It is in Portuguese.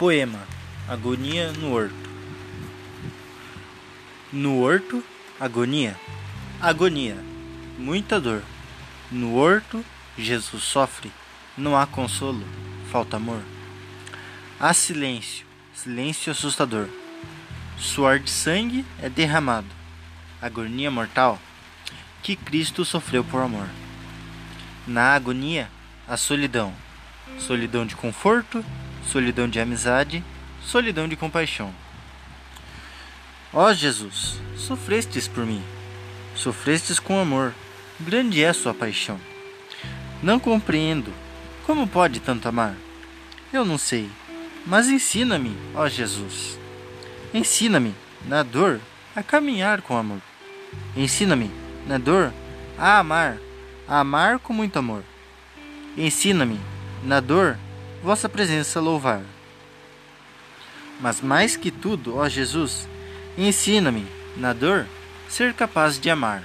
Poema Agonia no Horto No horto, agonia, agonia, muita dor. No horto, Jesus sofre, não há consolo, falta amor. Há silêncio, silêncio assustador. Suor de sangue é derramado, agonia mortal que Cristo sofreu por amor. Na agonia, a solidão, solidão de conforto, solidão de amizade, solidão de compaixão. Ó Jesus, sofrestes por mim, sofrestes com amor, grande é sua paixão. Não compreendo, como pode tanto amar? Eu não sei, mas ensina-me, ó Jesus. Ensina-me, na dor, a caminhar com amor. Ensina-me, na dor, a amar, a amar com muito amor. Ensina-me, na dor, vossa presença louvar. Mas mais que tudo, ó Jesus, ensina-me, na dor, ser capaz de amar.